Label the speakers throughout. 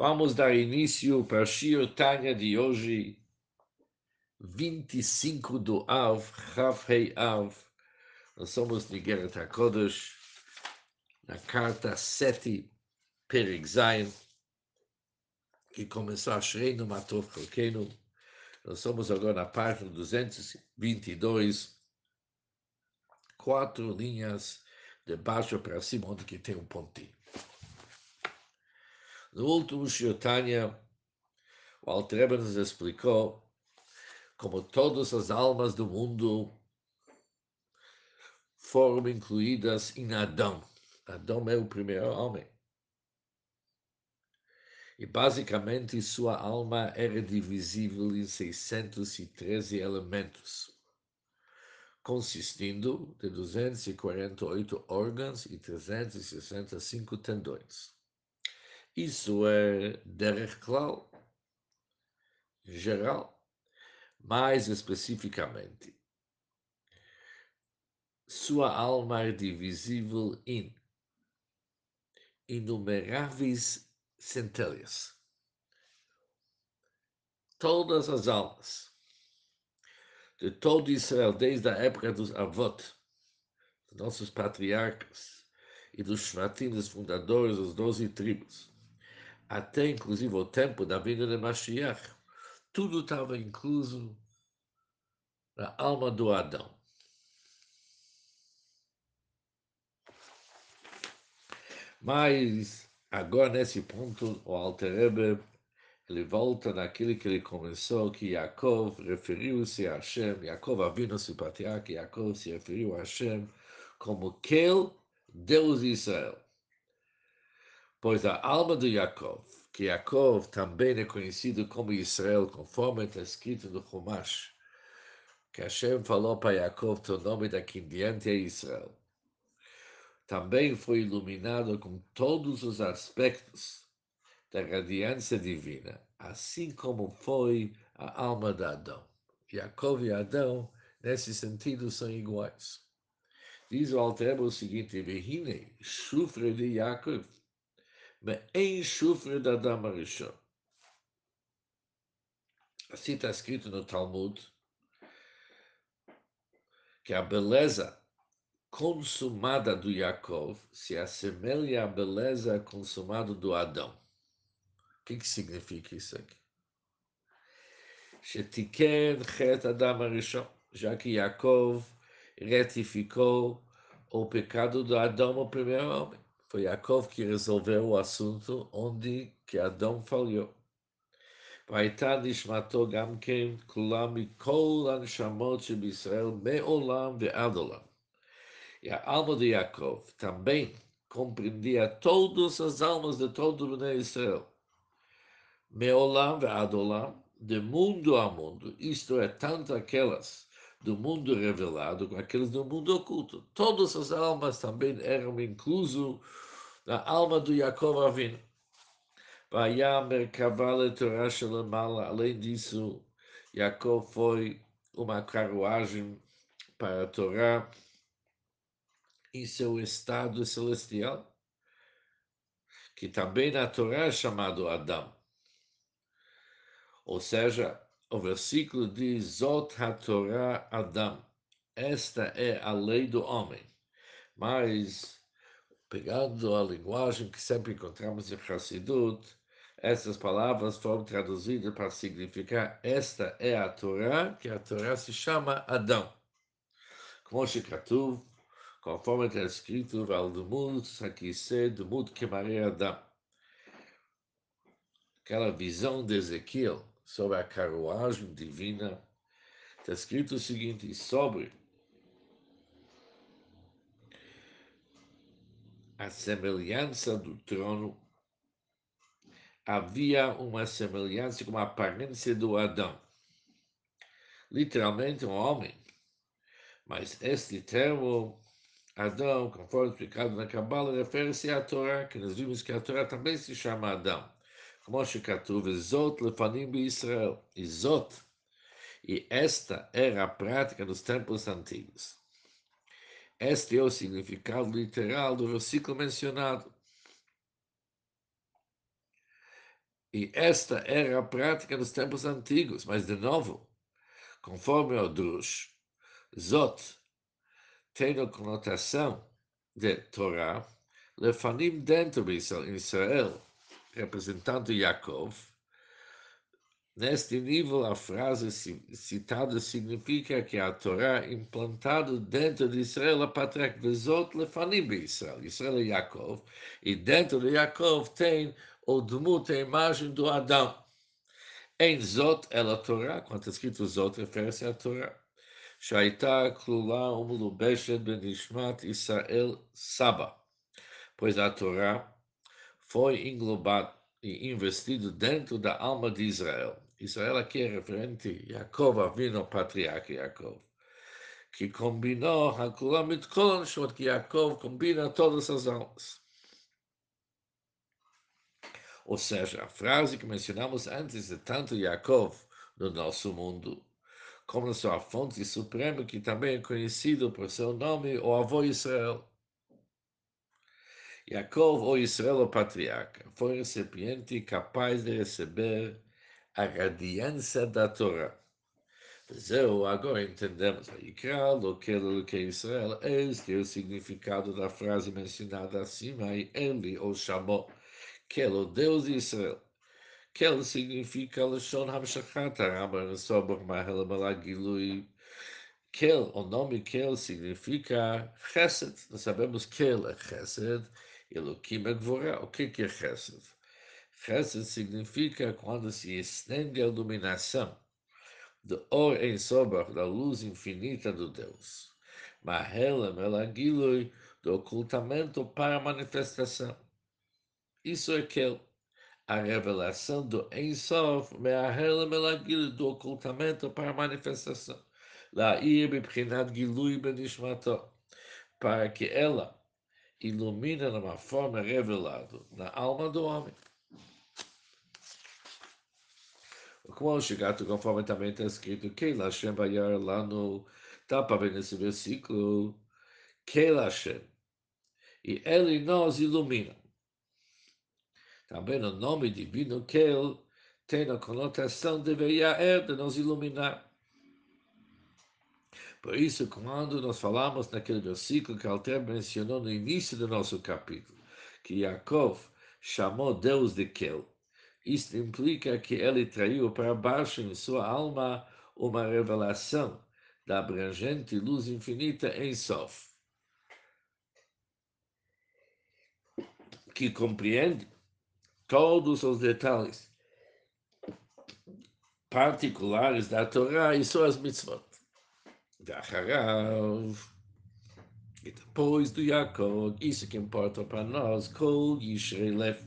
Speaker 1: Vamos dar início para Shir Tanya de hoje, 25 do Av, Rav Av. Nós somos Nigeret HaKodesh, na carta 7, Perig que começou a Shreinu Matov Cholkeinu. Nós somos agora na página 222, quatro linhas de baixo para cima, onde que tem um pontinho. No último Shiotanya, o Altreba nos explicou como todas as almas do mundo foram incluídas em Adão. Adão é o primeiro homem. E basicamente sua alma era divisível em 613 elementos, consistindo de 248 órgãos e 365 tendões. Isso é derech klal, geral, mais especificamente. Sua alma é divisível em inumeráveis centelhas. Todas as almas de todo Israel, desde a época dos avot, dos nossos patriarcas, e dos shvatim, dos fundadores das doze tribos, até inclusive o tempo da vinda de Mashiach, tudo estava incluso na alma do Adão. Mas agora nesse ponto o Alter Rebbe, ele volta naquilo que ele começou, que Yaakov referiu-se a Hashem, Yaakov Avinu-se patriarca, Yaakov se referiu a Hashem como Kel, Deus de Israel. Pois a alma de Yaakov, que Yaakov também é conhecido como Israel, conforme está escrito no Chumash, que Hashem falou para Yaakov, teu nome daqui em diante é Israel. Também foi iluminado com todos os aspectos da radiância divina, assim como foi a alma de Adão. Yaakov e Adão, nesse sentido, são iguais. Diz o Alter o seguinte, Vihine, chufre de Yaakov, Me'en shufre da Adam Arishon. Assim está escrito no Talmud que a beleza consumada do Yaakov se assemelha à beleza consumada do Adão. O que, que significa isso aqui? Adam já que Yaakov retificou o pecado do Adão, o primeiro homem. Foi Yaakov que resolveu o assunto onde que Adão falhou. והייתה נשמתו גם כן כלולה מכל הנשמות שבישראל מעולם ועד עולם. E a alma de Yaakov também compreendia todas as almas de todo o Bnei Israel. Meolam ועד עולם, de mundo a mundo, isto é, tanto aquelas do mundo revelado com aqueles do mundo oculto. Todas as almas também eram incluso na alma do Yaakov Avinu. Além disso, Yaakov foi uma carruagem para a Torá em seu estado celestial, que também na Torá é chamado Adão. Ou seja, o versículo diz Zot HaTorah Adam. Esta é a lei do homem. Mas, pegando a linguagem que sempre encontramos em Hassidut, essas palavras foram traduzidas para significar esta é a Torá, que a Torá se chama Adão. Como Shekatuv, conforme está escrito, Valdumut, Sakise, Dumut Kemare Adam. Aquela visão de Ezequiel, sobre a carruagem divina, está escrito o seguinte: sobre a semelhança do trono, havia uma semelhança com a aparência do Adão. Literalmente, um homem. Mas este termo, Adão, conforme explicado na Kabbalah, refere-se à Torá, que nós vimos que a Torá também se chama Adão כמו שכתוב, וזאת לפנים בישראל, e זאת, e esta era a prática dos templos antigos. Este é o significado literal do versículo mencionado. E esta era a prática nos tempos antigos, mas de novo, conforme o Drush, Zot tem a conotação de Torá, Lefanim dentro de Israel, representando Yaakov, Neste nível, a frase citada significa que a Torá implantada dentro de Israel, a Patrick Vezot Lefanim Israel. Israel é Yaakov, e dentro de Yaakov tem o Dmut, a imagem do Adão. Em Zot, ela Torá, quando está é escrito Zot, refere-se à Torá. Shaita Klula Umlubeshet Benishmat Israel Saba. Pois a Torá foi englobada e investido dentro da alma de Israel. Israel aqui é referente a Yaakov, Avino, patriarca Yaakov, que combinou Hakulam Mitkol Shot, que Yaakov combina todas as almas. Ou seja, a frase que mencionamos antes de tanto Yaakov no nosso mundo, como na sua fonte suprema, que também é conhecido por seu nome, o avô Israel. Yaakov, ou Israel, o patriarca, foi recipiente capaz de receber a radiância da Torá. Zeu, agora entendemos a Ikra, Loquelo, que Israel, este é o significado da frase mencionada acima, e ele o chamou, que é o Deus de Israel. Kel significa Lashon Hamshachat, Rambam Sobor Mahel Malagilui. Kel, o nome Kel significa Chesed. Nós sabemos Kel é Chesed, Elohim é Gvorá. O que é Chesed? Chesed significa quando se estende a iluminação do Or em Sober, da luz infinita do Deus. Mahela Melagilui, do ocultamento para a manifestação. Isso é que a revelação do Ensof, Mahela Melagilui, do ocultamento para a manifestação. Lair Bibchinat Gilui Benishmato, para que ela ilumina numa forma revelada na alma do homem. Como chegar conforme também está escrito, que Hashem Bayar lá no. Dá para ver nesse versículo, que Hashem. E ele nos ilumina. Também o nome divino Kel tem a conotação de Yair, de nos iluminar. Por isso, quando nós falamos naquele versículo que Alter mencionou no início do nosso capítulo, que Yaakov chamou Deus de Kel, isto implica que ele traiu para baixo em sua alma uma revelação da abrangente luz infinita em Sof, que compreende todos os detalhes particulares da Torá e suas mitzvot. Dacharav, e depois do Jacob, isso que importa para nós, Kol Yishrei Lef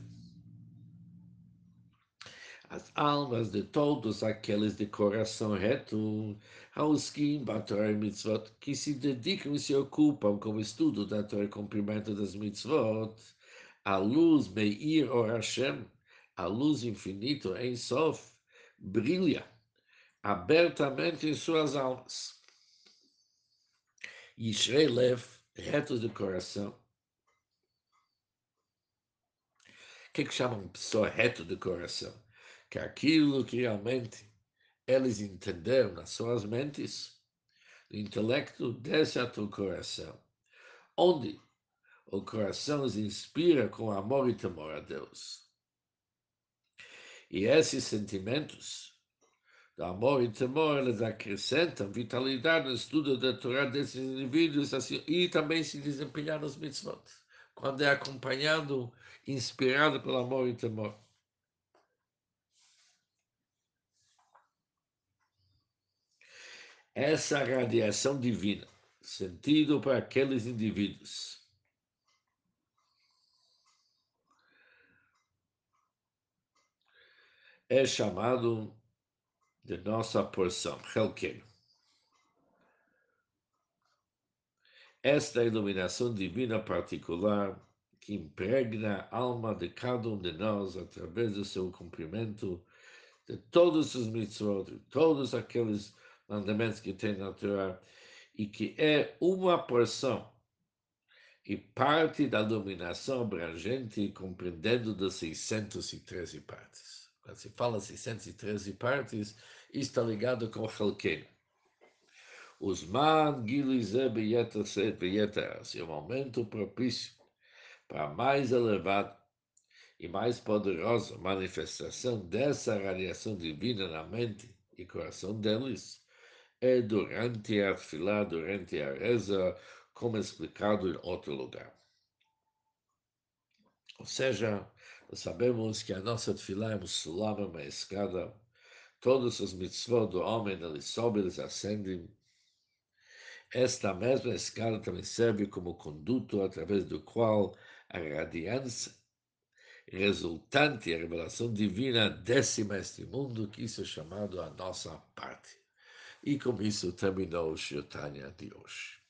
Speaker 1: as almas de todos aqueles de coração reto, Hauskim Batorah Mitzvot, que se dedicam e se ocupam com o estudo da Torá e cumprimento das mitzvot, a luz Meir Or Hashem, a luz infinita em Sof, brilha abertamente em suas almas. Yishrei Lev, retos de coração. O que, que chamam pessoa reto de coração? que aquilo que realmente eles entenderam nas suas mentes, o intelecto desce a teu coração, onde o coração os inspira com amor e temor a Deus. E esses sentimentos do amor e temor, eles acrescentam vitalidade no estudo da Torá desses indivíduos assim, e também se desempenhar nos mitzvot, quando é acompanhado, inspirado pelo amor e temor. essa radiação divina, sentido para aqueles indivíduos. É chamado de nossa porção, Helken. Esta iluminação divina particular que impregna a alma de cada um de nós através do seu cumprimento de todos os mitzvot, de todos aqueles mandamentos que tem na Torá, e que é uma porção e parte da dominação abrangente, compreendendo das 613 partes. Quando se fala 613 partes, está ligado com Halkein. Os man gilize beyeta set beyeta e o momento propício para a mais elevada e mais poderosa manifestação dessa radiação divina na mente e coração deles é durante a fila, durante a reza, como explicado em outro lugar. Ou seja, sabemos que a nossa fila é um uma escada, todos os mitzvot do homem, eles sobem, eles ascendem. Esta mesma escada também serve como conduto através do qual a radiância resultante, a revelação divina décima este mundo, que isso é chamado a nossa parte. E com isso terminou o Shirtanya de hoje.